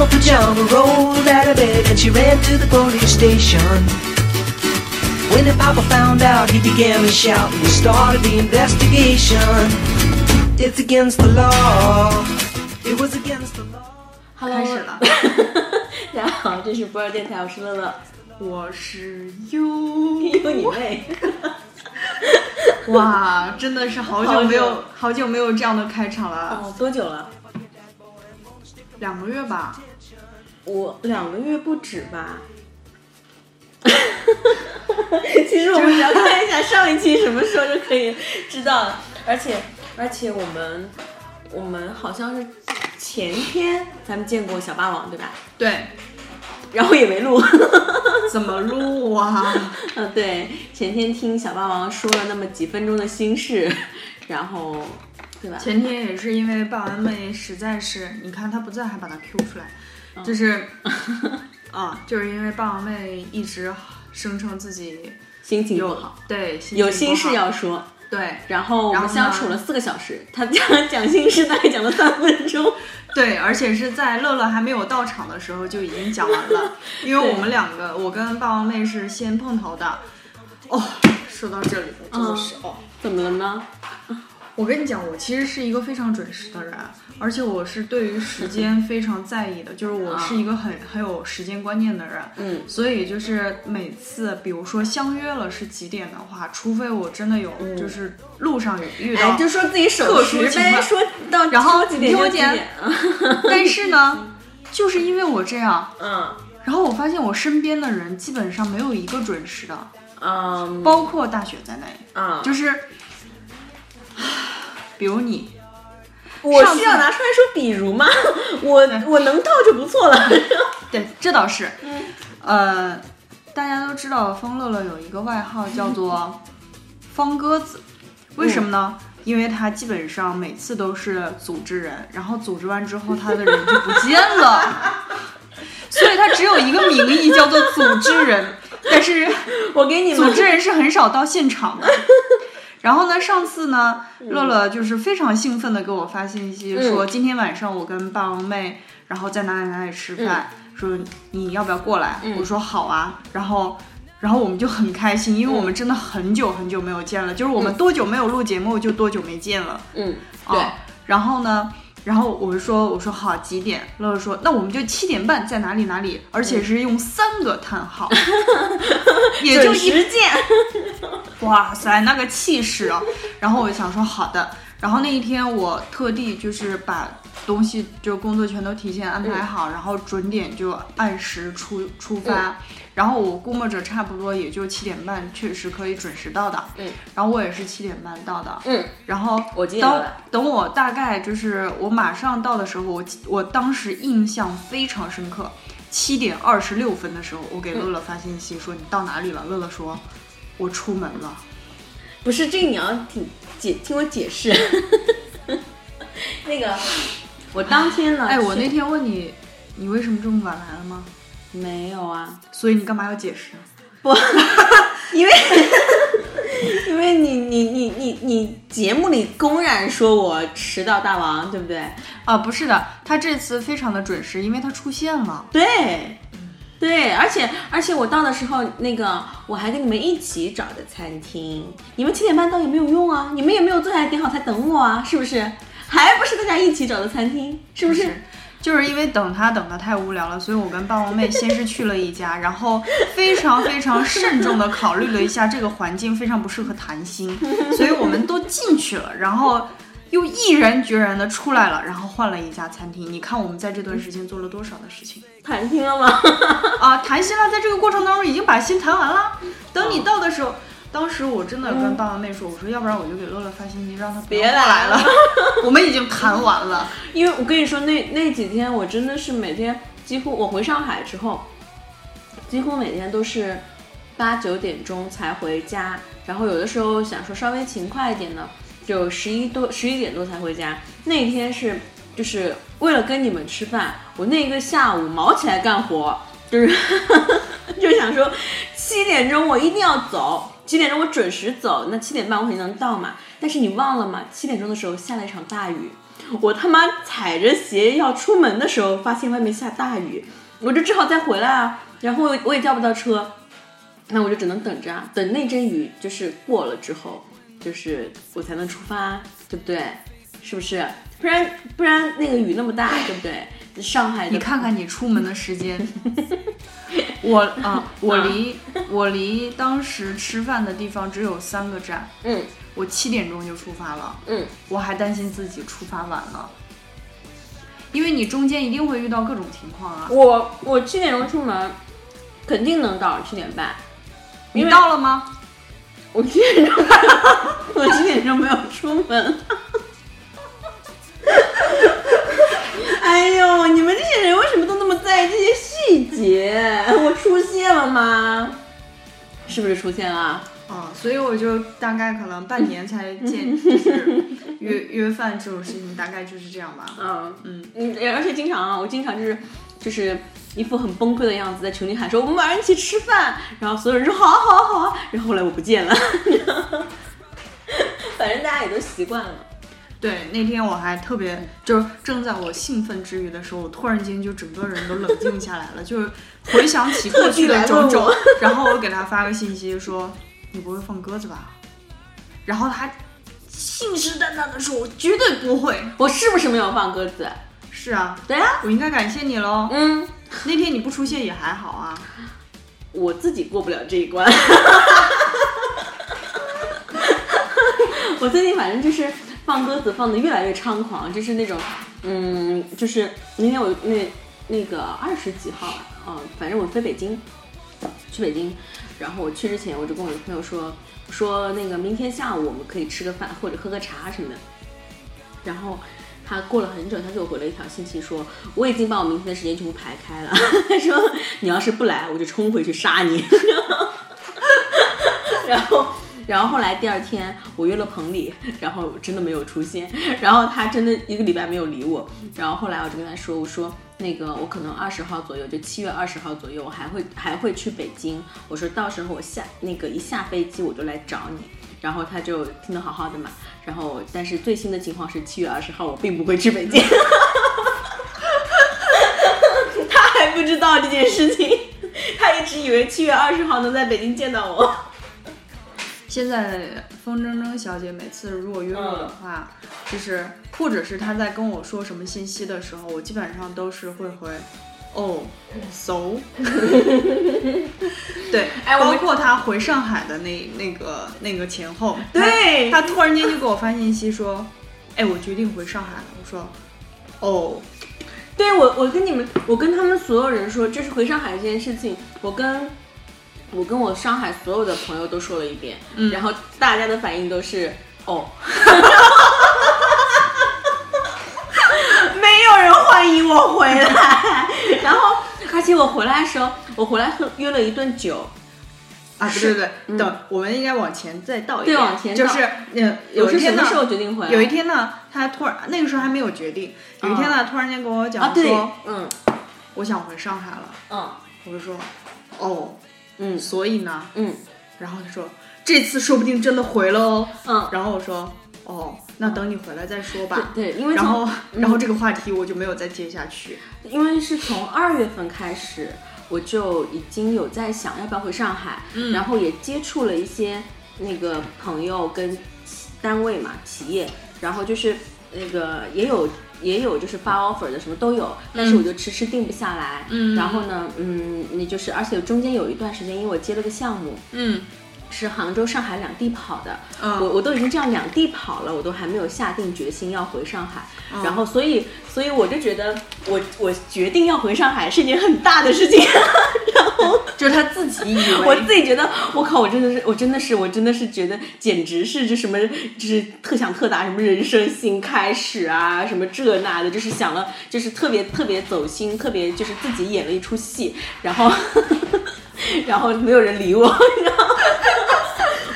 The mama pajama rolled out of bed and she ran to the police station. When the papa found out, he began to shout and we started the investigation. It's against the law. It was against the law. Hello，开始了大家好，这是波尔电台，我是乐乐，我是优，有你妹！哇，真的是好久没有好久没有这样的开场了，哦，多久了？两个月吧。我两个月不止吧。其实我们只要看一下上一期什么时候就可以知道了，而且而且我们我们好像是前天咱们见过小霸王对吧？对，然后也没录。怎么录啊？嗯，对，前天听小霸王说了那么几分钟的心事，然后对吧？前天也是因为霸王妹实在是，你看她不在还把她 Q 出来，就是 啊，就是因为霸王妹一直声称自己心情不好，对心情有心事要说。对然后我们相处了四个小时，他讲讲心事大概讲了三分钟。对，而且是在乐乐还没有到场的时候就已经讲完了，因为我们两个，我跟霸王妹是先碰头的。哦，说到这里，我真的是、哦，怎么了呢？我跟你讲，我其实是一个非常准时的人，而且我是对于时间非常在意的，就是我是一个很很有时间观念的人。嗯，所以就是每次，比如说相约了是几点的话，除非我真的有就是路上有遇到，哎，就说自己守特时呗，说到然后几点你听我讲就几点。但是呢，就是因为我这样，嗯。然后我发现我身边的人基本上没有一个准时的，嗯。包括大雪在内，嗯，就是，比如你，我需要拿出来说比如吗？我我能到就不错了。对，这倒是，嗯呃，大家都知道方乐乐有一个外号叫做方鸽子，为什么呢？因为他基本上每次都是组织人，然后组织完之后他的人就不见了，所以他只有一个名义叫做组织人，但是我给你们组织人是很少到现场的。然后呢，上次呢，乐乐就是非常兴奋的给我发信息，嗯说今天晚上我跟霸王妹，然后在哪里哪里吃饭，说你要不要过来？嗯我说好啊。然后，然后我们就很开心，因为我们真的很久很久没有见了，就是我们多久没有录节目就多久没见了。嗯，啊对，然后呢，然后我就说，我说好几点？乐乐说，那我们就七点半在哪里哪里，而且是用三个叹号，也就一见。哇塞，那个气势啊！然后我就想说好的，然后那一天我特地就是把东西就工作全都提前安排好，然后准点就按时出出发，然后我估摸着差不多也就七点半确实可以准时到的，嗯，然后我也是七点半到的，嗯，然后我记得等等我大概就是我马上到的时候，我我当时印象非常深刻。七点二十六分的时候，我给乐乐发信息说你到哪里了？乐乐说，我出门了。不是这个你要听解听我解释。那个，我当天呢？哎，我那天问你，你为什么这么晚来了吗？没有啊，所以你干嘛要解释？不，因为 因为你你你你你节目里公然说我迟到大王，对不对？啊，不是的，他这次非常的准时，因为他出现了。对。对，而且而且我到的时候，那个我还跟你们一起找的餐厅，你们七点半到也没有用啊，你们也没有坐下来点好菜等我啊，是不是？还不是大家一起找的餐厅，是不是？是就是因为等他等的太无聊了，所以我跟霸王妹先是去了一家，然后非常非常慎重的考虑了一下这个环境非常不适合谈心，所以我们都进去了，然后又毅然决然的出来了，然后换了一家餐厅。你看我们在这段时间做了多少的事情谈心了吗？啊？谈心了，在这个过程当中已经把心谈完了。等你到的时候。当时我真的跟大王妹说，我说要不然我就给乐乐发信息，让他别过来了 我们已经谈完了。因为我跟你说，那那几天我真的是每天几乎我回上海之后，几乎每天都是八九点钟才回家，然后有的时候想说稍微勤快一点呢，就十一多十一点多才回家。那天是就是为了跟你们吃饭，我那个下午毛起来干活，就是 就想说七点钟我一定要走，七点钟我准时走，那七点半我肯定能到嘛。但是你忘了吗？七点钟的时候下了一场大雨，我他妈踩着鞋要出门的时候，发现外面下大雨，我就只好再回来啊。然后我也叫不到车，那我就只能等着啊，等那阵雨就是过了之后，就是我才能出发，对不对？是不是？不然不然那个雨那么大，对不对？上海的你看看你出门的时间，我啊，我离我离当时吃饭的地方只有三个站，嗯我七点钟就出发了，嗯，我还担心自己出发晚了，因为你中间一定会遇到各种情况啊。我我七点钟出门，肯定能到七点半。你到了吗？我七点钟，我七点钟没有出门。哎呦，你们这些人为什么都那么在意这些细节？我出现了吗？是不是出现了？啊，所以我就大概可能半年才见，就是约约饭这种事情，大概就是这样吧。嗯嗯嗯，而且经常啊，我经常就是就是一副很崩溃的样子，在群里喊说我们晚上一起吃饭，然后所有人说好啊好啊好啊，然后后来我不见了，反正大家也都习惯了。对，那天我还特别，就是正在我兴奋之余的时候，我突然间就整个人都冷静下来了，就是回想起过去的种种然后我给他发个信息说：“你不会放鸽子吧？”然后他信誓旦旦的说：“我绝对不会。我是不是没有放鸽子？”是啊，对啊，我应该感谢你喽。嗯，那天你不出现也还好啊。我自己过不了这一关。我最近反正就是放鸽子放的越来越猖狂，就是那种，嗯，就是那天我那那个二十几号，嗯、反正我飞北京，去北京，然后我去之前我就跟我的朋友说，说那个明天下午我们可以吃个饭或者喝个茶什么的，然后。他过了很久，他给我回了一条信息说，我已经把我明天的时间全部排开了。他说你要是不来，我就冲回去杀你。然后，然后后来第二天我约了彭丽，然后真的没有出现，然后他真的一个礼拜没有理我，然后后来我就跟他说，我说那个我可能二十号左右，就七月二十号左右，我还会还会去北京，我说到时候我下那个一下飞机我就来找你。然后他就听得好好的嘛，然后但是最新的情况是七月二十号我并不会去北京，他还不知道这件事情，他一直以为七月二十号能在北京见到我。现在风筝筝小姐每次如果约我的话，就是或者是她在跟我说什么信息的时候，我基本上都是会回。哦、so，对，哎我包括她回上海的那那个那个前后，对她她突然间就给我发信息说，哎，我决定回上海了。我说，哦，对我，我跟你们，我跟他们所有人说，就是回上海这件事情，我跟我跟我上海所有的朋友都说了一遍，嗯。然后大家的反应都是哦，没有人欢迎我回来，然后而且我回来的时候，我回来喝约了一顿酒，啊，对是对对，等我们应该往前再倒一对点，往前倒。就是嗯，有一天呢是什么时候决定回来？有一天呢，他突然那个时候还没有决定，有一天呢，突然间跟我啊，讲对说，，嗯。我想回上海了。嗯。我就说，哦，嗯所以呢，嗯然后他说这次说不定真的回了哦。嗯，然后我说，哦，那等你回来再说吧。对对，因为然后，然后这个话题我就没有再接下去。因为是从二月份开始，我就已经有在想要不要回上海，嗯然后也接触了一些那个朋友跟企单位嘛企业，然后就是那个也有也有就是发 offer 的什么都有，但是我就迟迟定不下来。嗯。然后呢，嗯，那就是而且中间有一段时间，因为我接了个项目，嗯。是杭州、上海两地跑的，嗯。我我都已经这样两地跑了，我都还没有下定决心要回上海，嗯。然后所以所以我就觉得我我决定要回上海是一件很大的事情，然后 就是他自己以为我自己觉得我靠，我真的是我真的是我真的是觉得简直是这什么就是特想特答什么人生新开始啊什么这那的，就是想了就是特别特别走心，特别就是自己演了一出戏，然后 然后没有人理我，然后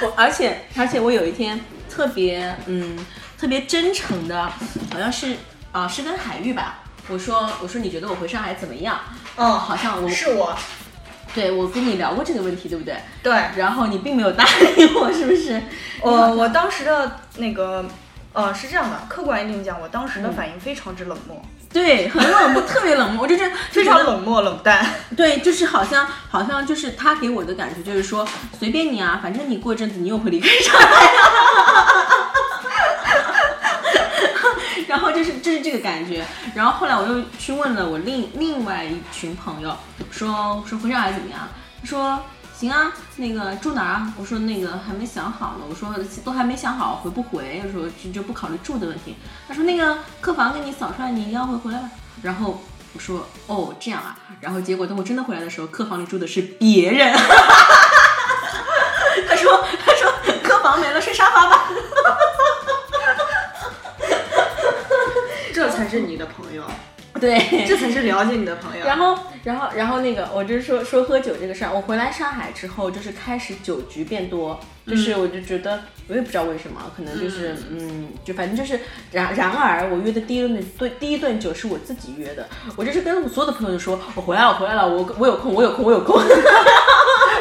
我而且而且我有一天特别嗯特别真诚的，好像是啊、是跟海玉吧。我说我说你觉得我回上海怎么样？嗯好像我是我对我跟你聊过这个问题，对不对？对然后你并没有答应我，是不是？我我当时的那个呃，是这样的，客观一点讲，我当时的反应非常之冷漠，对，很冷漠，特别冷漠，我就是 非常冷漠冷淡。对，就是好像好像就是他给我的感觉就是说随便你啊，反正你过一阵子你又会离开上海。然后就是就是这个感觉，然后后来我又去问了我另另外一群朋友，说说回上海怎么样？他说行啊，那个住哪儿啊？我说那个还没想好呢，我说都还没想好回不回，我说就就不考虑住的问题。他说那个客房给你扫出来，你要回回来吧。然后我说哦这样啊，然后结果等我真的回来的时候，客房里住的是别人。他说他说客房没了，睡沙发吧。这才是你的朋友，对，这才是了解你的朋友。然后，然后，然后那个，我就是说说喝酒这个事儿。我回来上海之后，就是开始酒局变多，就是我就觉得，我也不知道为什么，可能就是，嗯，就反正就是，然然而我约的第一顿对第一顿酒是我自己约的，我就是跟我所有的朋友就说，我回来了，我回来了，我我有空，我有空，我有空，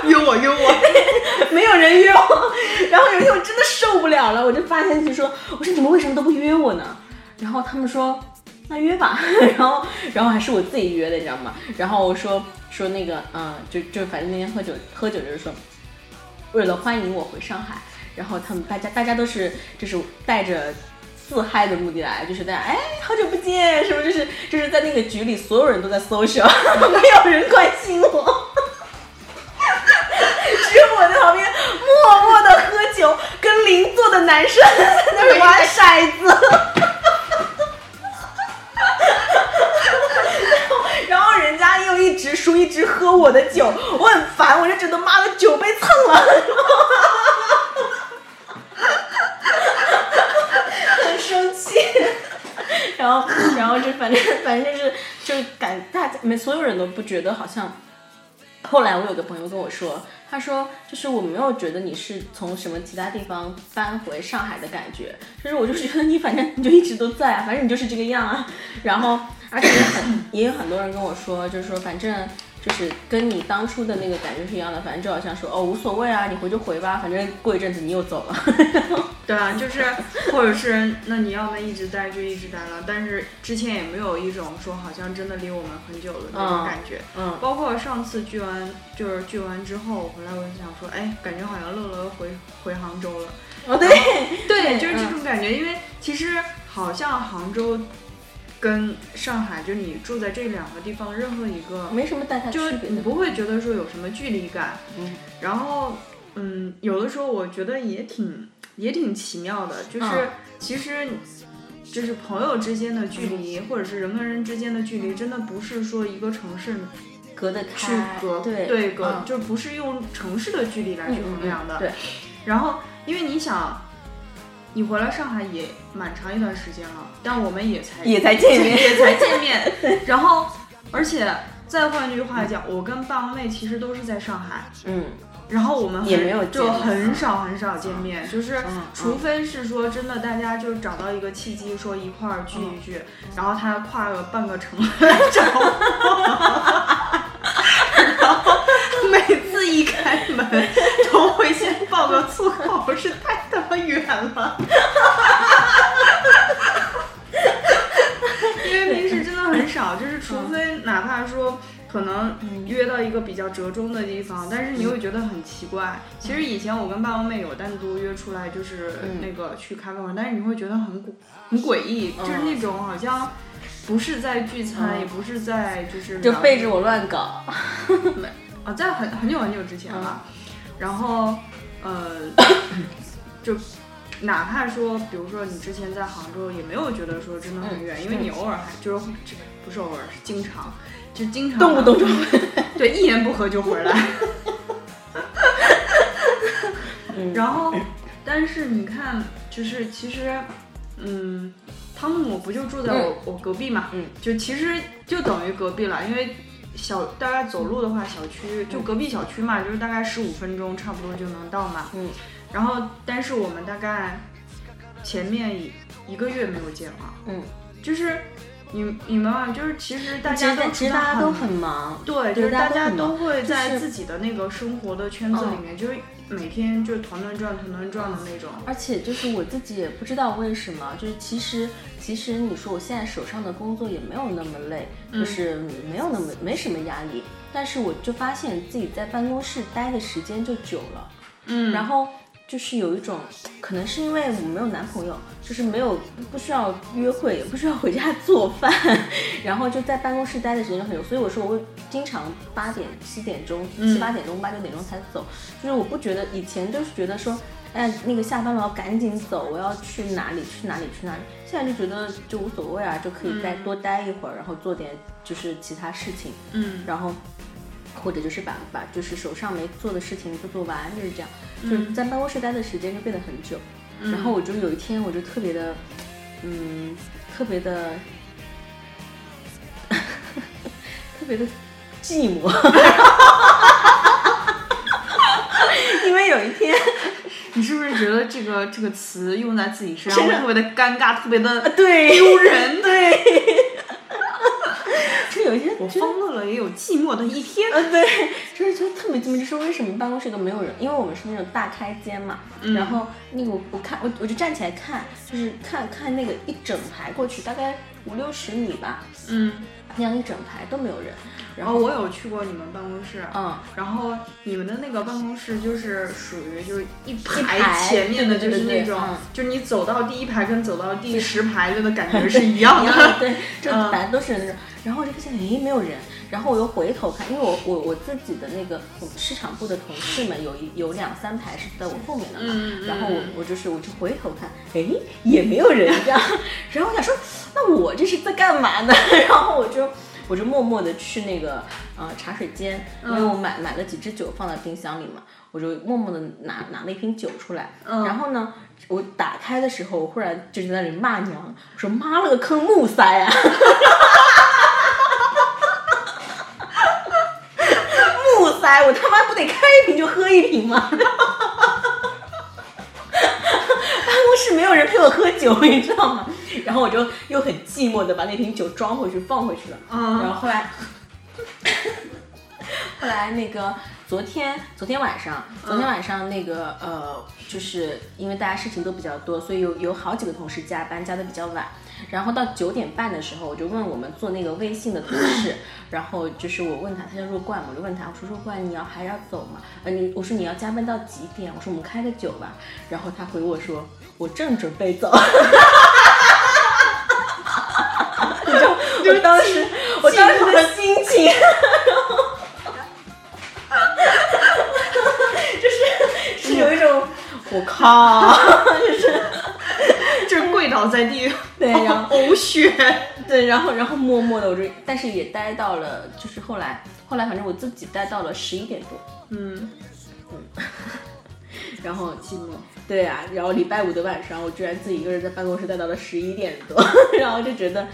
约 我约我，没有人约我。然后有一天我真的受不了了，我就发信息说，我说你们为什么都不约我呢？然后他们说那约吧，然后然后还是我自己约的，你知道吗？然后我说说那个嗯，就就反正那天喝酒喝酒就是说，为了欢迎我回上海，然后他们大家大家都是就是带着自嗨的目的来，就是大家哎好久不见，是不是就是就是在那个局里所有人都在 social，没有人关心我。只有我在旁边默默的喝酒，跟邻座的男生在那玩骰子。叔，一直喝我的酒，我很烦，我就觉得妈的酒被蹭了，很生气。然后，然后就反正反正就是就感大家没所有人都不觉得好像。后来我有个朋友跟我说，他说就是我没有觉得你是从什么其他地方搬回上海的感觉，就是我就是觉得你反正你就一直都在啊，反正你就是这个样啊。然后而且也很 也有很多人跟我说，就是说反正就是跟你当初的那个感觉是一样的，反正就好像说哦无所谓啊，你回就回吧，反正过一阵子你又走了。对啊，就是或者是那你要么一直待就一直待了，但是之前也没有一种说好像真的离我们很久了那种感觉。嗯，包括上次聚完就是聚完之后回来，我就想说，哎，感觉好像乐乐回回杭州了。哦对对，就是这种感觉，因为其实好像杭州。跟上海，就你住在这两个地方任何一个，没什么就是你不会觉得说有什么距离感。嗯，然后嗯，有的时候我觉得也挺也挺奇妙的，就是、嗯其实就是朋友之间的距离，或者是人跟人之间的距离，真的不是说一个城市隔得去开，隔对隔，嗯就不是用城市的距离来去衡量的。对，然后因为你想。你回来上海也蛮长一段时间了，但我们也才也才见面 也才见面。然后，而且再换句话讲，我跟爸妈妹其实都是在上海，嗯，然后我们也没有就很少很少见面，就是嗯除非是说真的，大家就找到一个契机，说一块儿聚一聚，然后他跨个半个城来找我，然后每次一开门都会先爆个粗口，是太他妈远了。因为平时真的很少，就是除非哪怕说可能约到一个比较折中的地方，但是你会觉得很奇怪。其实以前我跟霸王妹有单独约出来，就是那个去咖啡馆，但是你会觉得很诡很诡异，就是那种好像不是在聚餐，也不是在就是就背着我。乱搞。啊，在很很久很久之前了，然后呃，就哪怕说，比如说你之前在杭州，也没有觉得说真的很远，因为你偶尔还就是不是偶尔，是经常，就经常动不动就 对一言不合就回来。然后，但是你看，就是其实，嗯，汤姆不就住在我、我隔壁嘛，嗯，就其实就等于隔壁了，因为小大概走路的话，小区就隔壁小区嘛，就是大概十五分钟差不多就能到嘛，嗯，然后但是我们大概前面一一个月没有见了，嗯，就是你你们啊，就是其实大家都其实大家都很忙，对，就是大家都会在自己的那个生活的圈子里面，就是每天就团团转、团团转的那种。而且就是我自己也不知道为什么，就是其实其实你说我现在手上的工作也没有那么累，就是没有那么没什么压力，但是我就发现自己在办公室待的时间就久了，嗯。然后就是有一种，可能是因为我没有男朋友，就是没有不需要约会，也不需要回家做饭，然后就在办公室待的时间就很久，所以我说我会经常八点、七点钟、七八点钟、八九点钟才走，就是我不觉得以前就是觉得说。哎，那个下班了，我要赶紧走，我要去哪里？去哪里？去哪里？现在就觉得就无所谓啊，就可以再多待一会儿，然后做点就是其他事情，嗯然后或者就是把把就是手上没做的事情都做完，就是这样，就是在办公室待的时间就变得很久。然后我就有一天我就特别的，嗯，特别的，特别的寂寞，因为有一天，你是不是觉得这个这个词用在自己身身上上会特别的尴尬，特别的对丢人？对，我方乐了也有寂寞的一天。呃，对，就是就特别寂寞，就是为什么办公室都没有人？因为我们是那种大开间嘛，然后那个我我看我我就站起来看，就是看看那个一整排过去，大概五六十米吧，嗯，那样一整排都没有人，然然后后我有去过你们办公室，嗯，然后你们的那个办公室就是属于就是一排排前面的，就是那种就是你走到第一排跟走到第十排的感觉是一样的。对，就嗯反正都是那种。然后我就发现，诶，没有人。然后我又回头看，因为我我我自己的那个我们市场部的同事们有一有两三排是在我后面的嘛，嗯嗯然后我我就是我就回头看，诶，也没有人这样。然后我想说，那我这是在干嘛呢？然后我就。我就默默的去那个呃茶水间，因为我买买了几支酒放在冰箱里嘛，我就默默的拿拿了一瓶酒出来，嗯然后呢，我打开的时候，我忽然就在那里骂娘，我说妈了个坑木塞啊！木塞，我他妈不得开一瓶就喝一瓶吗？办公室没有人陪我喝酒，你知道吗？然后我就又很寂寞的把那瓶酒装回去放回去了。嗯然后后来，后来那个昨天昨天晚上，昨天晚上那个呃，就是因为大家事情都比较多，所以有有好几个同事加班加的比较晚。然后到九点半的时候，我就问我们做那个微信的同事，然后就是我问他，他叫若冠，我就问他，我说若冠你要还要走吗？呃，你我说你要加班到几点？我说我们开个酒吧。然后他回我说我正准备走。你当时我当时 的心情，就是是有一种我靠，就是就是跪倒在地，对然后呕血。对，然后然后默默的我就，但是也待到了，就是后来后来反正我自己待到了十一点多，嗯，然后寂寞。对啊，然后礼拜五的晚上，我居然自己一个人在办公室待到了十一点多，然后就觉得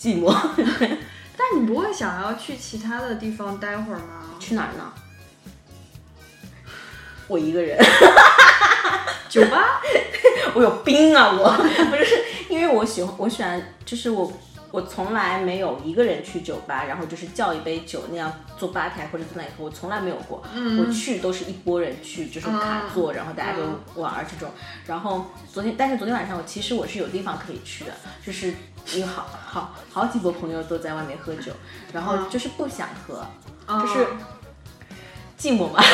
寂寞。但你不会想要去其他的地方待会儿吗？去哪儿呢？我一个人，酒吧？我有病啊！我不是因为我喜欢，我喜欢，就是我我从来没有一个人去酒吧，然后就是叫一杯酒那样坐吧台或者坐那里喝，我从来没有过。我去都是一拨人去，就是卡座，然后大家就玩儿这种。然后昨天，但是昨天晚上我其实我是有地方可以去的，就是有好好好几波朋友都在外面喝酒，然后就是不想喝，就是寂寞嘛。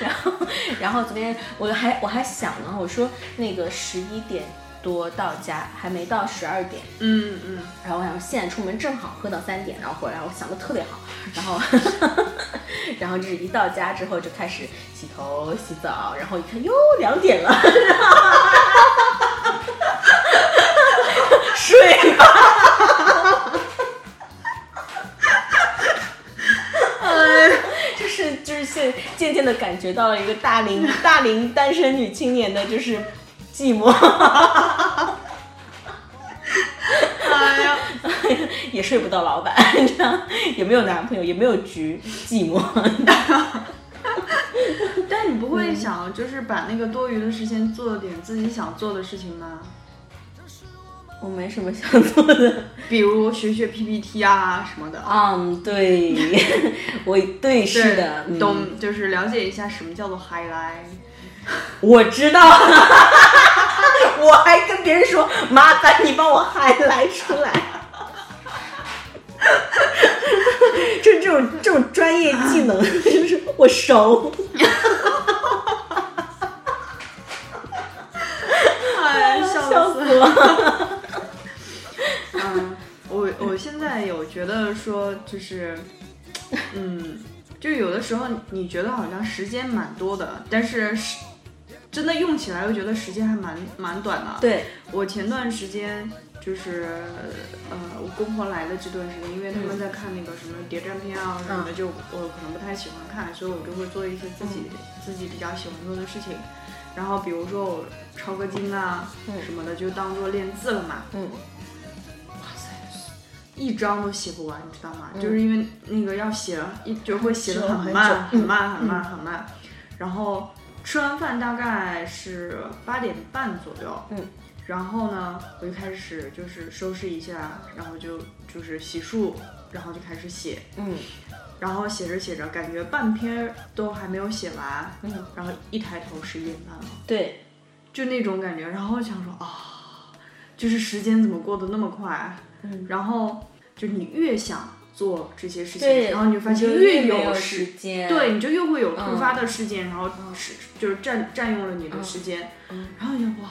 然后，然后昨天我还我还想呢，我说那个十一点多到家，还没到十二点，嗯嗯，然后我想现在出门正好喝到三点，然后回来我想的特别好，然后 然后就是一到家之后就开始洗头洗澡，然后一看哟两点了，睡吧。就是渐渐的感觉到了一个大龄 大龄单身女青年的就是寂寞，哎呀，也睡不到老板，也没有男朋友，也没有局，寂寞。但你不会想就是把那个多余的时间做点自己想做的事情吗？我没什么想做的。比如学学 PPT 啊什么的。嗯，对，我对是的，懂就是了解一下什么叫做 highlight。我知道，我还跟别人说，麻烦你帮我 highlight 出来。就这种这种专业技能，就是我熟。哎，笑死了。觉得说，就是，嗯，就有的时候你觉得好像时间蛮多的，但是是真的用起来又觉得时间还蛮蛮短的。对，我前段时间就是呃，我公婆来的这段时间，因为他们在看那个什么谍战片啊什么的，就我可能不太喜欢看，所以我就会做一些自己、自己比较喜欢做的事情。然后比如说我抄个经啊嗯什么的，就当做练字了嘛。嗯，一张都写不完，你知道吗？嗯就是因为那个要写，一就会写的很慢，很慢，很慢，很慢。然后吃完饭大概是八点半左右，嗯，然后呢，我就开始就是收拾一下，然后就就是洗漱，然后就开始写，嗯然后写着写着，感觉半篇都还没有写完，嗯，然后一抬头十一点半了。对，就那种感觉，然后想说啊，就是时间怎么过得那么快？嗯，然后就你越想做这些事情，然后你就发现就越有时，间，对，你就越会有突嗯发的事件，然后是就是占占用了你的时间，嗯然后你就哇，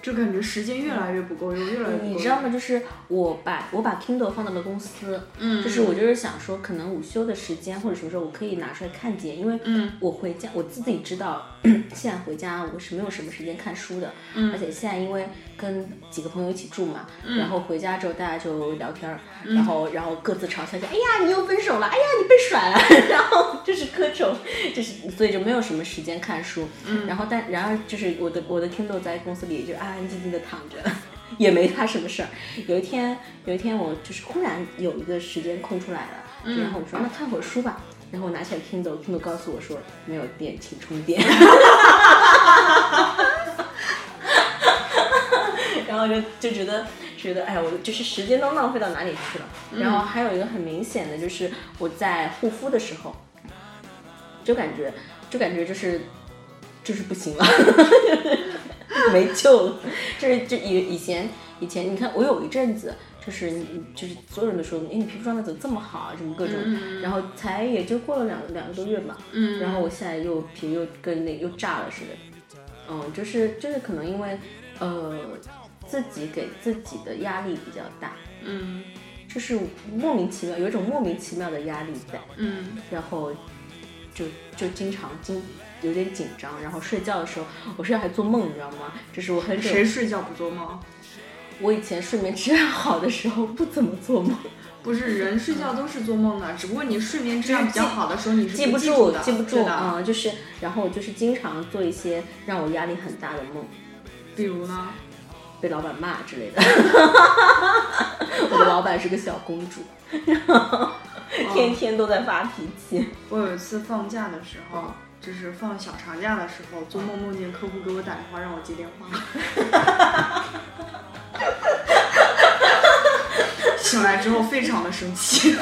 就感觉时间越来越不够用，越来越不够。用。你知道吗？就是我把我把 Kindle 放到了公司，嗯，就是我就是想说，可能午休的时间或者什么时候我可以拿出来看见，因为嗯。我回家我自己知道，现在回家我是没有什么时间看书的，嗯。而且现在因为跟几个朋友一起住嘛，嗯。然后回家之后大家就聊天儿，然后然后各自嘲笑一下，哎呀你又分手了，哎呀你被甩了，然后就是各种就是所以就没有什么时间看书，嗯。然后但然而就是我的我的 Kindle 在公司里就安安静静的躺着。也没他什么事儿。有一天，有一天我就是忽然有一个时间空出来了，嗯然后我说那看会儿书吧。然后我拿起来 Kindle，Kindle 告诉我说没有电，请充电。然后就就觉得觉得哎呀，我就是时间都浪费到哪里去了。然后还有一个很明显的就是我在护肤的时候，就感觉就感觉就是就是不行了。没救了，就是就以以前以前，你看我有一阵子，就是你就是所有人都说，哎，你皮肤状态怎么这么好啊，什么各种，然后才也就过了两两个多月吧，嗯然后我现在又皮又跟那又炸了似的，嗯，就是就是可能因为呃自己给自己的压力比较大，嗯。就是莫名其妙有一种莫名其妙的压力在，嗯。然后就就经常经有点紧张，然后睡觉的时候，我睡觉还做梦，你知道吗？这是我很谁睡觉不做梦？我以前睡眠质量好的时候不怎么做梦，不是人睡觉都是做梦的，只不过你睡眠质量比较好的时候你是记不住的，记不住。啊、就是然后我就是经常做一些让我压力很大的梦，比如呢？被老板骂之类的。我的老板是个小公主，然 后 天天都在发脾气。我有一次放假的时候，就是放小长假的时候，做梦梦见客户给我打电话让我接电话，醒来之后非常的生气，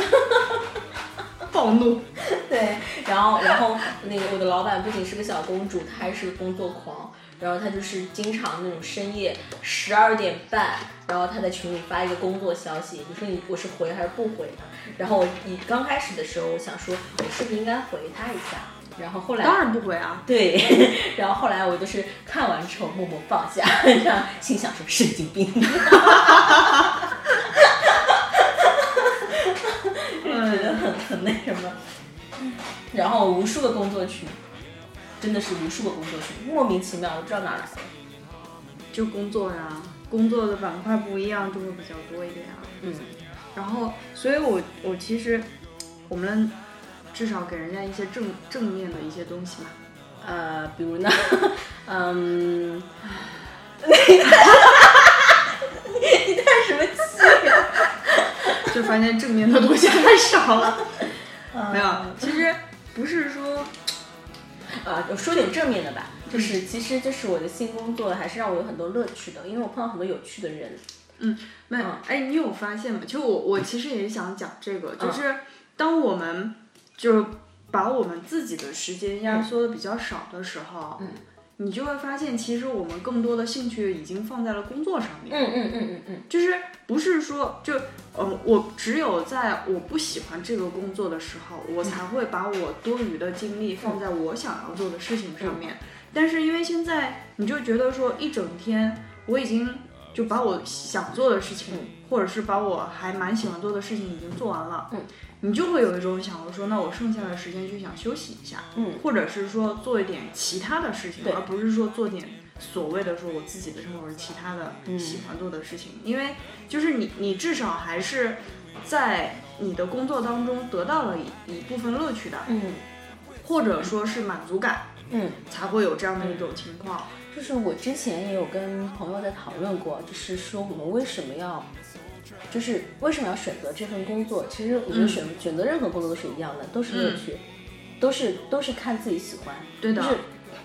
暴怒。对，然后然后那个我的老板不仅是个小公主，她还是个工作狂。然后她就是经常那种深夜十二点半，然后她在群里发一个工作消息，你说你我是回还是不回呢？然后我一刚开始的时候，我想说我是不是应该回她一下？然后后来当然不回啊，对，然后后来我就是看完之后默默放下，心想说神经病。就 觉得很很那什么，然后无数个工作群，真的是无数个工作群，莫名其妙我不知道哪来的。就工作呀，工作的板块不一样，就会比较多一点啊。嗯，然后，所以我我其实我们至少给人家一些正正面的一些东西嘛。呃，比如呢，嗯，你叹什么气呀？就发现正面的东西太少了。嗯没有，其实不是说，呃，我说点正面的吧，就是其实就是我的新工作还是让我有很多乐趣的，因为我碰到很多有趣的人。嗯没有，哎，你有发现吗？其实我我其实也想讲这个，嗯就是当我们就是把我们自己的时间压缩的比较少的时候，嗯，你就会发现，其实我们更多的兴趣已经放在了工作上面。嗯嗯嗯嗯嗯，就是不是说就呃，我只有在我不喜欢这个工作的时候，我才会把我多余的精力放在我想要做的事情上面。但是因为现在你就觉得说一整天我已经就把我想做的事情，或者是把我还蛮喜欢做的事情已经做完了，嗯，你就会有一种想说，那我剩下的时间就想休息一下，嗯，或者是说做一点其他的事情，而不是说做点所谓的说我自己的生活是其他的嗯喜欢做的事情，因为就是你你至少还是在你的工作当中得到了一一部分乐趣的，嗯或者说是满足感，嗯，才会有这样的一种情况。就是我之前也有跟朋友在讨论过，就是说我们为什么要，就是为什么要选择这份工作？其实我觉得选、选择任何工作都是一样的，都是乐趣，都是都是看自己喜欢。对的就是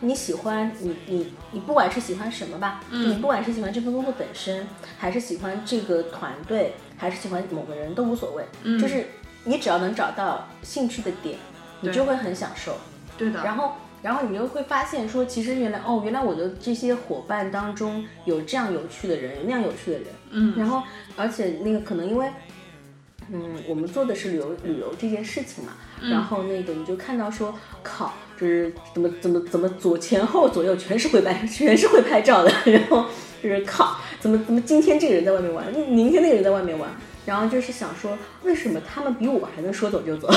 你喜欢你你你不管是喜欢什么吧，嗯你不管是喜欢这份工作本身，还是喜欢这个团队，还是喜欢某个人都无所谓，嗯就是你只要能找到兴趣的点，你就会很享受。对的，然后，然后你就会发现说，其实原来哦，原来我的这些伙伴当中有这样有趣的人，有那样有趣的人。嗯然后，而且那个可能因为，嗯，我们做的是旅游旅游这件事情嘛，然后那个你就看到说，靠，就是怎么怎么怎么左前后左右全是会拍，全是会拍照的，然后就是靠，怎么怎么今天这个人在外面玩，明天那个人在外面玩。然后就是想说，为什么他们比我还能说走就走？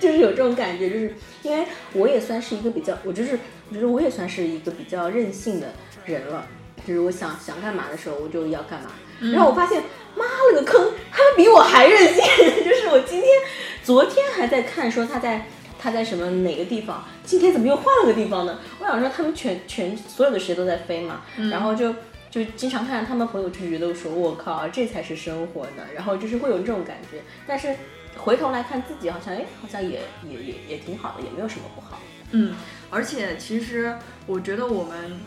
就是有这种感觉，就是因为我也算是一个比较，我就是我觉得我也算是一个比较任性的人了，就是我想想干嘛的时候我就要干嘛。然后我发现，妈了个坑，他们比我还任性。就是我今天、昨天还在看说他在他在什么哪个地方，今天怎么又换了个地方呢？我想说他们全全所有的时间都在飞嘛，然后就。就经常看他们朋友圈，觉得说我靠，这才是生活呢。然后就是会有这种感觉，但是回头来看自己，好像哎，好像也也也也挺好的，也没有什么不好。嗯，而且其实我觉得我们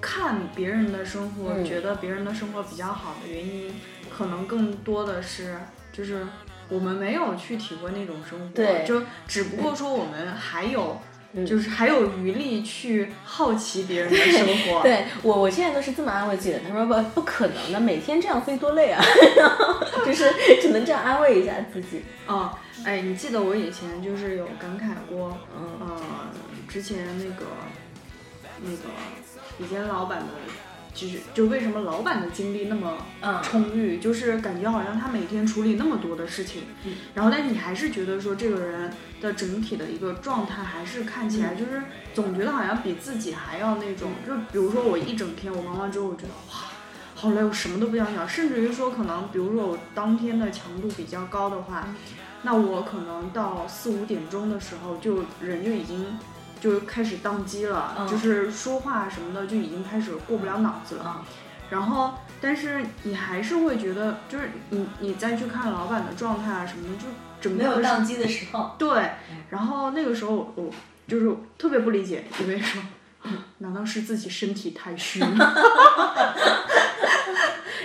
看别人的生活，嗯觉得别人的生活比较好的原因，可能更多的是就是我们没有去体会那种生活，对就只不过说我们还有。嗯就是还有余力去好奇别人的生活，对我，我现在都是这么安慰自己的。他说不，不可能的，每天这样飞多累啊，就是只能这样安慰一下自己。哦，哎，你记得我以前就是有感慨过，嗯呃，之前那个那个以前老板的，就是就为什么老板的精力那么嗯充裕，就是感觉好像他每天处理那么多的事情，嗯然后但是你还是觉得说这个人的整体的一个状态还是看起嗯来就是总觉得好像比自己还要那种，就比如说我一整天我忙完之后，我觉得哇。好累，我什么都不想想，甚至于说可能，比如说我当天的强度比较高的话，那我可能到四五点钟的时候，就人就已经就开始宕机了，嗯就是说话什么的就已经开始过不了脑子了。啊，然后，但是你还是会觉得，就是你你再去看老板的状态啊什么的，就整没有个宕机的时候，对。然后那个时候我我就是特别不理解，因为说，难道是自己身体太虚吗？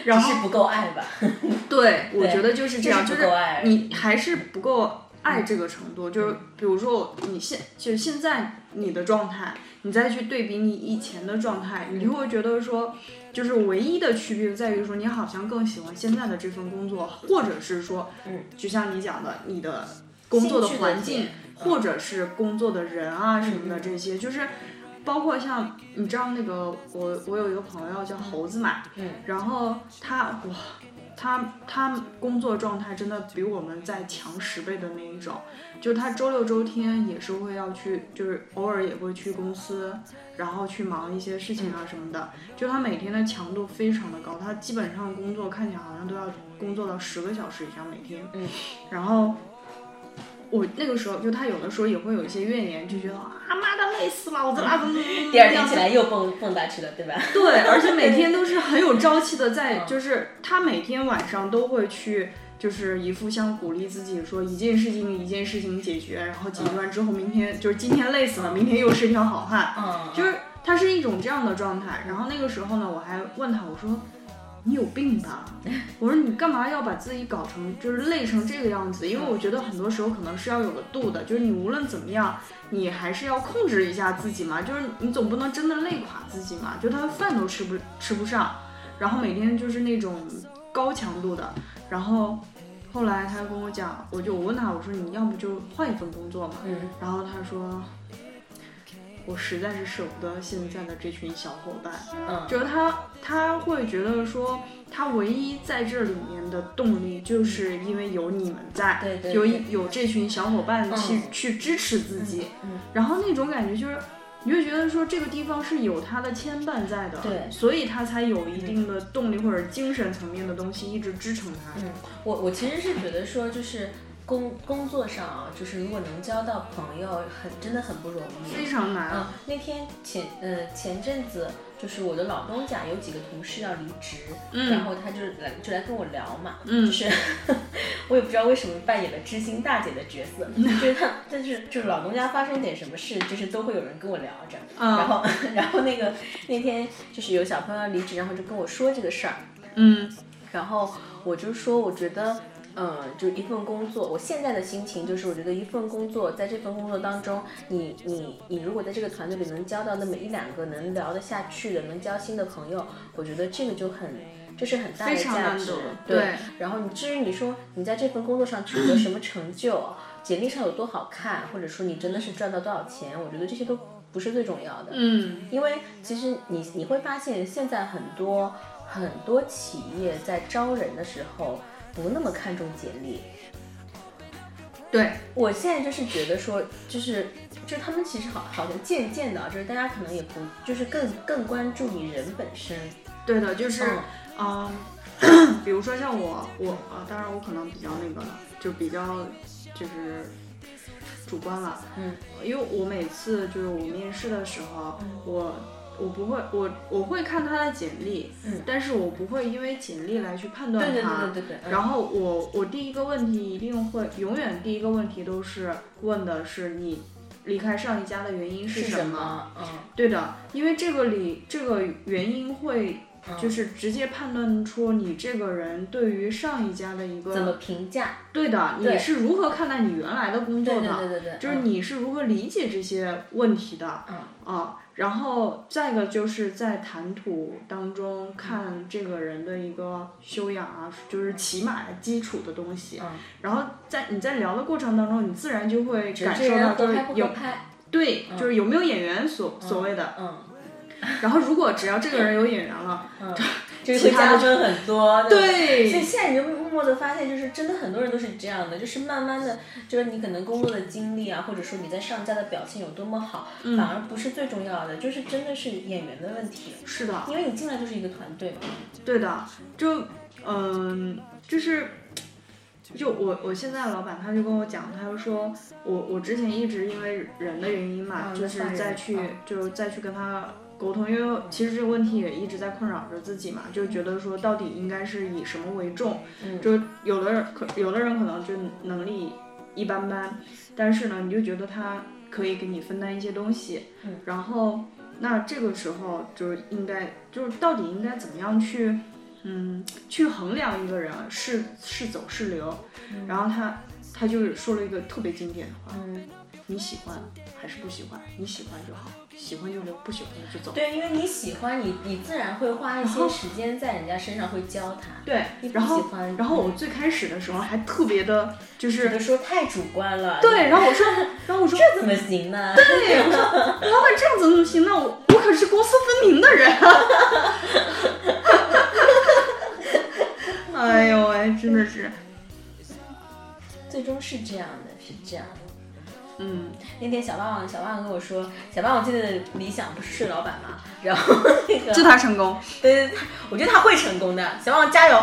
然后只是不够爱吧？对，我觉得就是这样，就就是你还是不够爱这个程度。就是比如说你现就是现在你的状态，你再去对比你以前的状态，你就会觉得说，就是唯一的区别在于说，你好像更喜欢现在的这份工作，或者是说，嗯，就像你讲的，你的工作的环境，或者是工作的人啊什么嗯的这些，就是。包括像你知道那个我我有一个朋友叫猴子嘛，嗯，然后他哇，他他工作状态真的比我们再强十倍的那一种，就是他周六周天也是会要去，就是偶尔也会去公司，然后去忙一些事情啊什么的，就他每天的强度非常的高，他基本上工作看起来好像都要工作到十个小时以上每天，嗯，然后。我那个时候就他有的时候也会有一些怨言，就觉得啊妈的累死了，我这啊怎么第二天起来又蹦蹦跶去了，对吧？对，而且每天都是很有朝气的在，嗯就是他每天晚上都会去，就就是一副像鼓励自己说一件事情一件事情解决，然后解决完之后，明天就是今天累死了，明天又是条好汉，嗯，就是他是一种这样的状态。然后那个时候呢，我还问他，我说你有病吧？我说你干嘛要把自己搞成就是累成这个样子？因为我觉得很多时候可能是要有个度的，就是你无论怎么样，你还是要控制一下自己嘛，就是你总不能真的累垮自己嘛，就他饭都吃不吃不上，然后每天就是那种高强度的，然后。后来他跟我讲，我就我问他，我说你要不就换一份工作嘛，嗯然后他说，我实在是舍不得现在的这群小伙伴，嗯就是他他会觉得说，他唯一在这里面的动力，就是因为有你们在，有对对对有这群小伙伴去、嗯去支持自己，嗯然后那种感觉就是。你会觉得说这个地方是有他的牵绊在的，对所以他才有一定的动力或者精神层面的东西一直支撑他。嗯，我我其实是觉得说，就是工工作上啊，就是如果能交到朋友，很真的很不容易。非常难。嗯，那天前呃前阵子，就是我的老东家有几个同事要离职，嗯然后他就来就来跟我聊嘛，嗯就是 我也不知道为什么扮演了知心大姐的角色，就是他但是就是老东家发生点什么事，就是都会有人跟我聊着，嗯然后然后那个那天就是有小朋友要离职，然后就跟我说这个事儿，嗯然后我就说，我觉得，嗯，就一份工作，我现在的心情就是，我觉得一份工作，在这份工作当中，你你你如果在这个团队里能交到那么一两个能聊得下去的，能交心的朋友，我觉得这个就很，这是很大的价值。对对，然后你至于你说你在这份工作上取得什么成就，简历上有多好看，或者说你真的是赚到多少钱，我觉得这些都不是最重要的。嗯因为其实你你会发现，现在很多很多企业在招人的时候不那么看重简历。对，我现在就是觉得说，就是就是他们其实好好像渐渐的啊，就是大家可能也不就是更更关注你人本身。对的，就是嗯嗯、比如说像我，我啊、当然我可能比较那个了，就比较就是主观了，嗯，因为我每次就是我面试的时候，嗯。我我不会，我我会看他的简历，嗯但是我不会因为简历来去判断对对他。对对对对。嗯然后我我第一个问题一定会，永远第一个问题都是问的是你离开上一家的原因是什什么？嗯，对的，因为这个里这个原因会嗯就是直接判断出你这个人对于上一家的一个怎么个评价？对的，你是如何看待你原来的工作对的，对对对对，就是你是如何理解这些问题的，嗯啊，然后再一个就是在谈吐当中看这个人的一个修养啊，就是起码的基础的东西，嗯，然后在你在聊的过程当中，你自然就会感受到就是有拍？对，嗯就是有没有演员所所谓的，嗯然后如果只要这个人有演员了，嗯，就其他的加分很多。对所以现在你就默默的发现，就是真的很多人都是这样的，就是慢慢的，就是你可能工作的经历啊，或者说你在上家的表现有多么好，嗯反而不是最重要的，就是真的是演员的问题，是的，因为你进来就是一个团队嘛。对的，就嗯，就是。就我我现在老板他就跟我讲，他就说我我之前一直因为人的原因嘛，就是再去、嗯就再去跟他沟通，因为其实这个问题也一直在困扰着自己嘛，就觉得说到底应该是以什么为重，嗯。就有的人可有的人可能就能力一般般，但是呢，你就觉得他可以给你分担一些东西，嗯。然后那这个时候就是应该就是到底应该怎么样去，嗯，去衡量一个人是是走是留，然后他他就是说了一个特别经典的话，嗯，你喜欢还是不喜欢？你喜欢就好，喜欢就留，不喜欢就走。对，因为你喜欢你，你自然会花一些时间在人家身上，会教他。对然后喜欢然后我最开始的时候还特别的，就是说太主观了。对，然后我说，然后我说，这怎么行呢？对，我说老板这样怎么行？那我我可是公私分明的人啊！哎呦喂，真的是，最终是这样的，是这样的。嗯，那天小霸王，小霸王跟我说，小霸王现在的理想不是睡老板嘛？然后那个，祝他成功。对我觉得他会成功的，小霸王加油！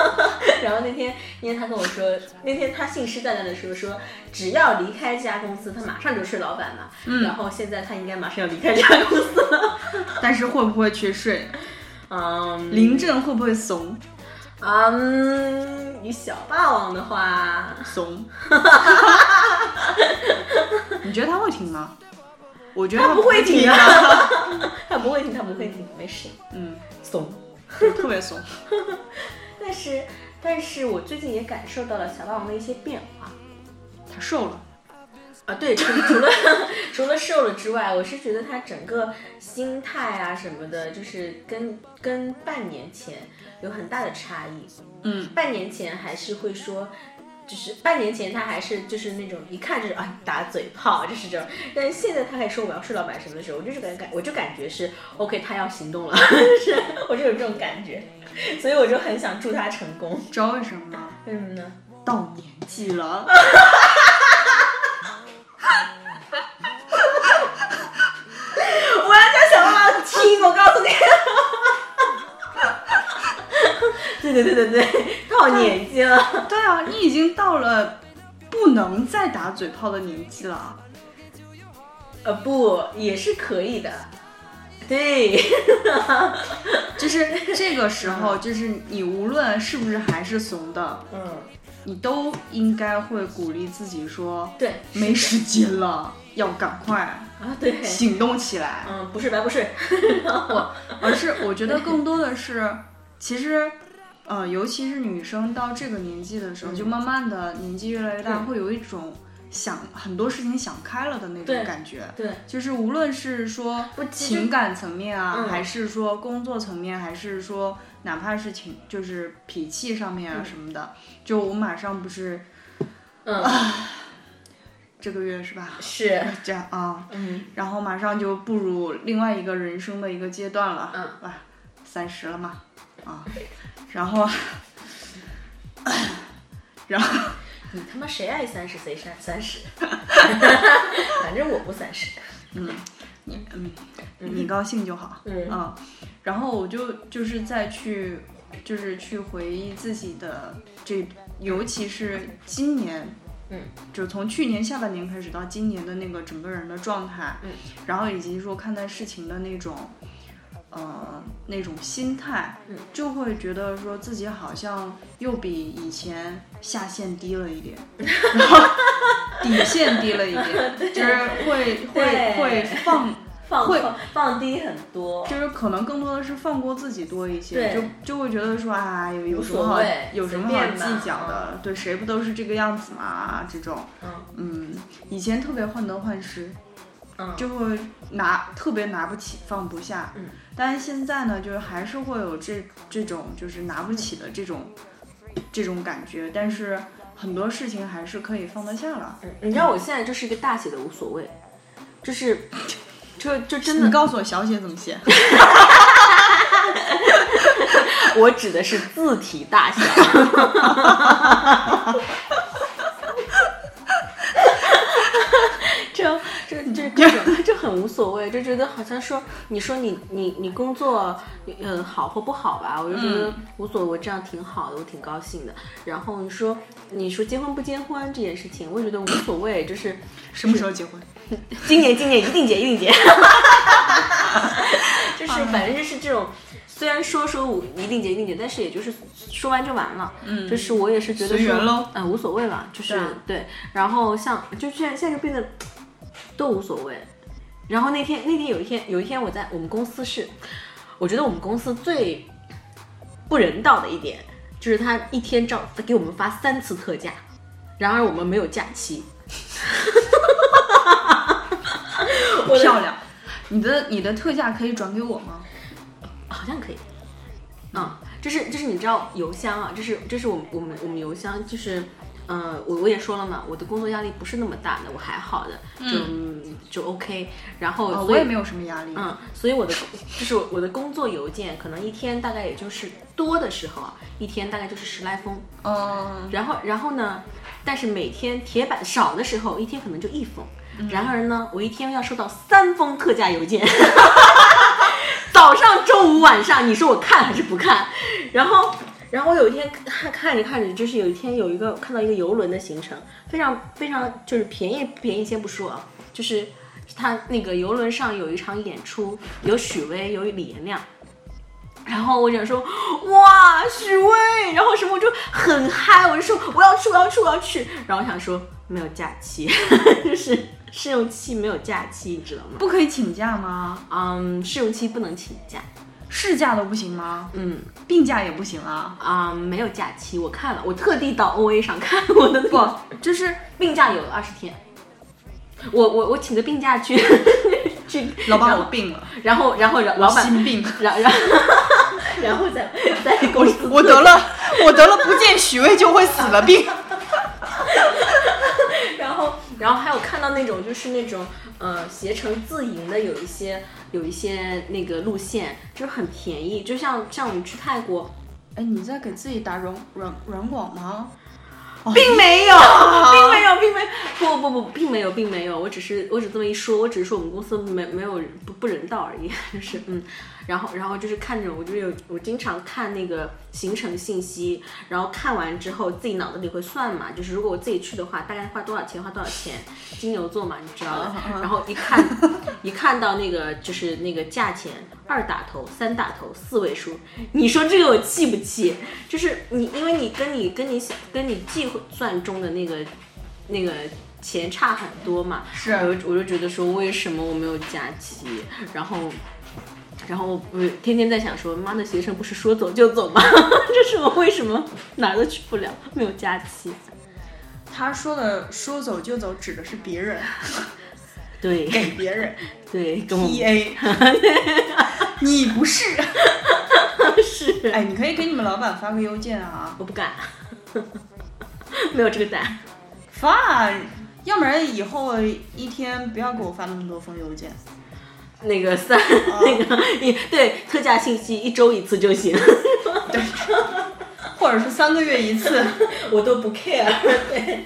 然后那天，那天他跟我说，那天他信誓旦旦的说说，只要离开这家公司，他马上就睡老板嘛。嗯然后现在他应该马上要离开这家公司了。但是会不会去睡？嗯，临阵会不会怂？嗯，以小霸王的话，怂。你觉得他会听吗？我觉得他不会听听啊，他不会听，他不会听，没事，嗯，怂。特别怂。但是，但是我最近也感受到了小霸王的一些变化。他瘦了，啊，对，除除了 除了瘦了之外，我是觉得他整个心态啊什么的，就是跟跟半年前有很大的差异。嗯，半年前还是会说，就是半年前他还是就是那种一看就是啊打嘴炮，就是这种。但是现在他还说我要睡老板什么的时候，我就是感感我就感觉是 OK，他要行动了，是我就有这种感觉，所以我就很想祝他成功。知道为什么吗？为什么呢？到年纪了。我要叫小妈妈听，我告诉你。对对对对对，到年纪了。对啊，你已经到了不能再打嘴炮的年纪了。呃，不，也是可以的。对，就是这个时候，就是你无论是不是还是怂的，嗯，你都应该会鼓励自己说，对，没时间了，要赶快啊，对，行动起来。嗯，不是白不是，而是我觉得更多的是，其实，呃，尤其是女生到这个年纪的时候，就慢慢的年纪越来越大，嗯会有一种想很多事情想开了的那种感觉。对，就是无论是说情感层面啊，嗯。还是说工作层面，还是说哪怕是情就是脾气上面啊嗯。什么的，就我马上不是嗯，这个月是吧？是，这样啊，嗯。然后马上就步入另外一个人生的一个阶段了，嗯，哇，三十了嘛，啊，然后，然后你他妈谁爱三十谁三三十，反正我不三十。嗯你嗯，你高兴就好，嗯啊，然后我就就是再去就是去回忆自己的这，尤其是今年。嗯，就从去年下半年开始到今年的那个整个人的状态，嗯，然后以及说看待事情的那种，呃，那种心态，嗯，就会觉得说自己好像又比以前下限低了一点，然后底线低了一点，就是会会会放，会放会放低很多，就是可能更多的是放过自己多一些，就就会觉得说啊，有有什么好有什么好计较的？对，谁不都是这个样子嘛？这种，嗯嗯，以前特别患得患失，嗯，就会拿特别拿不起放不下，嗯，但是现在呢，就是还是会有这这种就是拿不起的这种这种感觉，但是很多事情还是可以放得下了。嗯你知道我现在就是一个大写的无所谓，就是就就真你的，告诉我小写怎么写？我指的是字体大小。就就就各种就很无所谓，就觉得好像说你说你你你工作嗯好或不好吧，我就觉得无所谓，这样挺好的，我挺高兴的。然后你说你说结婚不结婚这件事情，我也觉得无所谓，就是 什么时候结婚？今年今年一定结一定结，就是反正就是这种，虽然说说我一定结一定结，但是也就是说完就完了。嗯，就是我也是觉得说嗯、无所谓了，就是对。然后像就现在现在就变得都无所谓。然后那天那天有一天有一天我在我们公司是，我觉得我们公司最不人道的一点就是他一天照他给我们发三次特价，然而我们没有假期。漂亮。你的你的特价可以转给我吗？好像可以。嗯，这是这是你知道邮箱啊，这是这是我们我们我们邮箱就是，呃，我我也说了嘛，我的工作压力不是那么大的，我还好的，就、嗯、就 OK。然后、哦，我也没有什么压力。嗯，所以我的就是我的工作邮件可能一天大概也就是多的时候啊，一天大概就是十来封。嗯，然后然后呢，但是每天铁板少的时候，一天可能就一封。然而呢，我一天要收到三封特价邮件，早上、中午、晚上，你说我看还是不看？然后，然后我有一天看看着看着，就是有一天有一个看到一个游轮的行程，非常非常就是便宜不便宜先不说啊，就是他那个游轮上有一场演出，有许巍，有李延亮。然后我想说，哇，许巍，然后什么，我就很嗨，我就说我要去，我要去，我要去。然后我想说没有假期，就是试用期没有假期，你知道吗？不可以请假吗？嗯，试用期不能请假。事假都不行吗？嗯病假也不行啊？啊、没有假期，我看了，我特地到 O A 上看我的那不个，就是病假有二十天。我我我请个病假去 去，老板我病了，然后然后老板心病。然然 然后再再公司我得了，我得了不见许巍就会死的病。然后，然后还有看到那种就是那种呃携程自营的有一些有一些那个路线，就是很便宜，就像像我们去泰国，哎，你在给自己打软软软广吗？并没有，并没有，并没，不不不，并没有，并没有，我只是我只这么一说，我只是说我们公司没没有不不人道而已，就是嗯，然后然后就是看着我就有我经常看那个行程信息，然后看完之后自己脑子里会算嘛，就是如果我自己去的话，大概花多少钱，花多少钱，金牛座嘛，你知道的，然后一看一看到那个就是那个价钱，二打头、三打头、四位数，你说这个我气不气？就是你，因为你跟你跟你想跟你计算中的那个那个钱差很多嘛，是我就我就觉得说为什么我没有假期，然后。然后我天天在想说，妈的，携程不是说走就走吗？这是我为什么哪儿都去不了，没有假期。他说的说走就走指的是别人，对给别人对，跟我 P A，你不是。是，哎，你可以给你们老板发个邮件啊，我不敢，没有这个胆。发，要不然以后一天不要给我发那么多封邮件。那个三，那个一对特价信息一周一次就行，或者是三个月一次。我都不 care。对，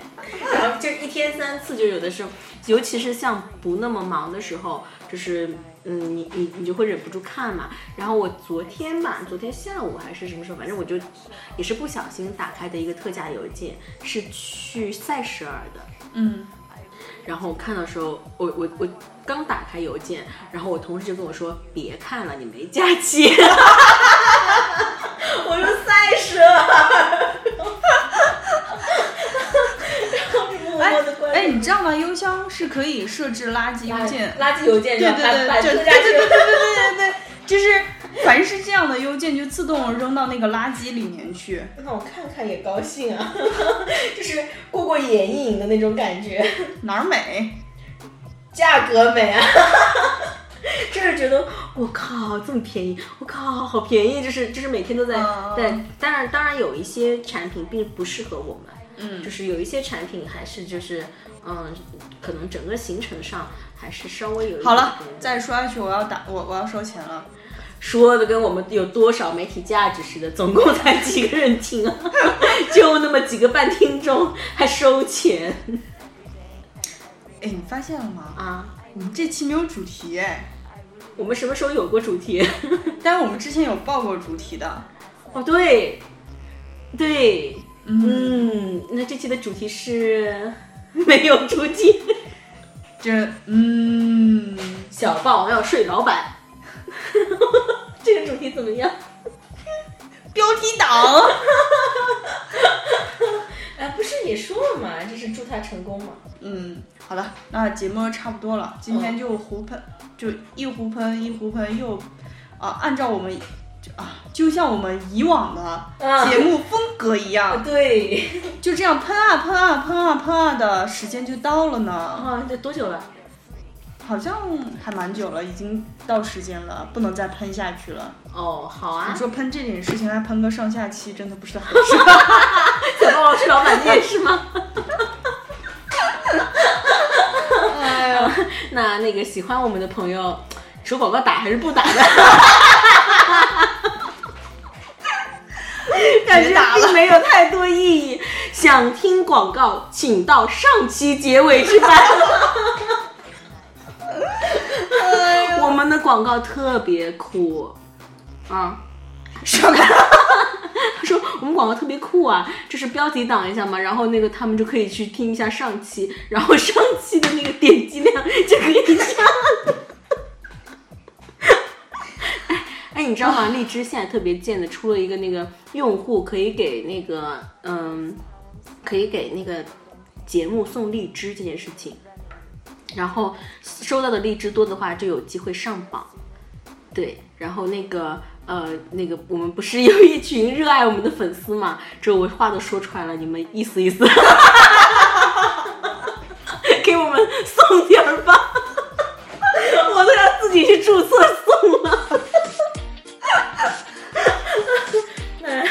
然后就一天三次，就有的时候，尤其是像不那么忙的时候，就是嗯，你你你就会忍不住看嘛。然后我昨天吧，昨天下午还是什么时候，反正我就也是不小心打开的一个特价邮件，是去塞舌尔的。嗯，然后看的时候，我我我刚打开邮件，然后我同事就跟我说：“别看了，你没假期。”我说塞舌尔，然后就默默的关哎，你知道吗？邮箱是可以设置垃圾邮件。垃圾邮件，对对对，就对对对对对对对对，就是凡是这样的邮件就自动扔到那个垃圾里面去。那我看看也高兴啊，就是过过眼瘾的那种感觉。哪儿美？价格美啊，就是觉得我靠这么便宜，我靠好便宜，就是就是每天都在嗯在，当然当然有一些产品并不适合我们，嗯。就是有一些产品还是就是嗯，可能整个行程上还是稍微有一好了再说下去我要打我我要收钱了。说的跟我们有多少媒体价值似的，总共才几个人听啊，就那么几个半听众，还收钱哎，你发现了吗？啊！我们这期没有主题哎，我们什么时候有过主题？但是我们之前有报过主题的。哦，对，对，嗯，嗯，那这期的主题是 没有主题，这嗯，小豹要睡老板，这个主题怎么样？标题党。哎，不是也说了嘛，这是祝他成功嘛。嗯，好了，那节目差不多了，今天就胡喷，就一胡喷一胡喷又，啊，按照我们啊，就像我们以往的啊节目风格一样，对，就这样喷啊喷啊喷啊喷啊的时间就到了呢，啊，这多久了？好像还蛮久了，已经到时间了，不能再喷下去了。哦，好啊你，说喷这点事情还喷个上下期，真的不是很事。小豹要睡老板，你也是吗？那那个喜欢我们的朋友，说广告打还是不打的？感觉并没有太多意义。想听广告，请到上期结尾去翻。我们的广告特别酷啊！什么？他 说我们广告特别酷啊，就是标题党一下嘛，然后那个他们就可以去听一下上期，然后上期的那个点击量就可以下。哎 哎，你知道吗？荔枝现在特别贱的，出了一个那个用户可以给那个嗯，可以给那个节目送荔枝这件事情，然后收到的荔枝多的话就有机会上榜。对，然后那个呃那个我们不是有一群热爱我们的粉丝嘛？这我话都说出来了，你们意思意思，给我们送点儿吧。我都要自己去注册送了。那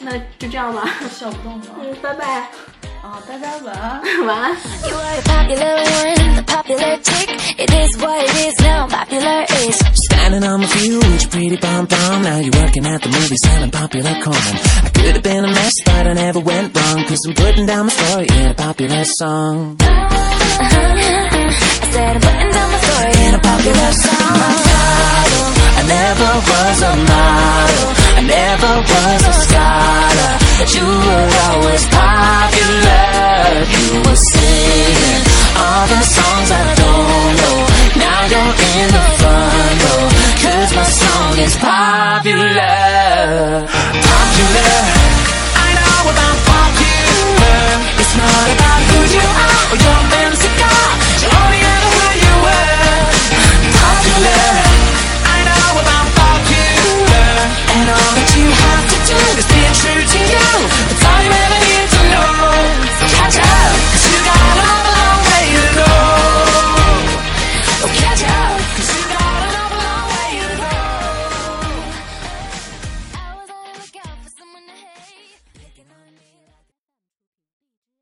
那就这样吧，笑不动了。嗯，拜拜，啊，大家晚安。晚安。 You are the popular one, the popular chick. It is what it is now. Popular is Standing on my feet with your pretty pom pom. Now you're working at the movie selling popular corn. I could have been a mess, but I never went wrong. Cause I'm putting down my story in a popular song. I said I'm putting down my story in a popular song. I never was a model. I never was a scholar. You were always popular. You were singing all the songs I don't know. Now you're in the my song is popular. Popular. I know about popular. It's not about who you are or your You're only ever who you were. Popular. And all that you have to do is be true to you. It's all you ever.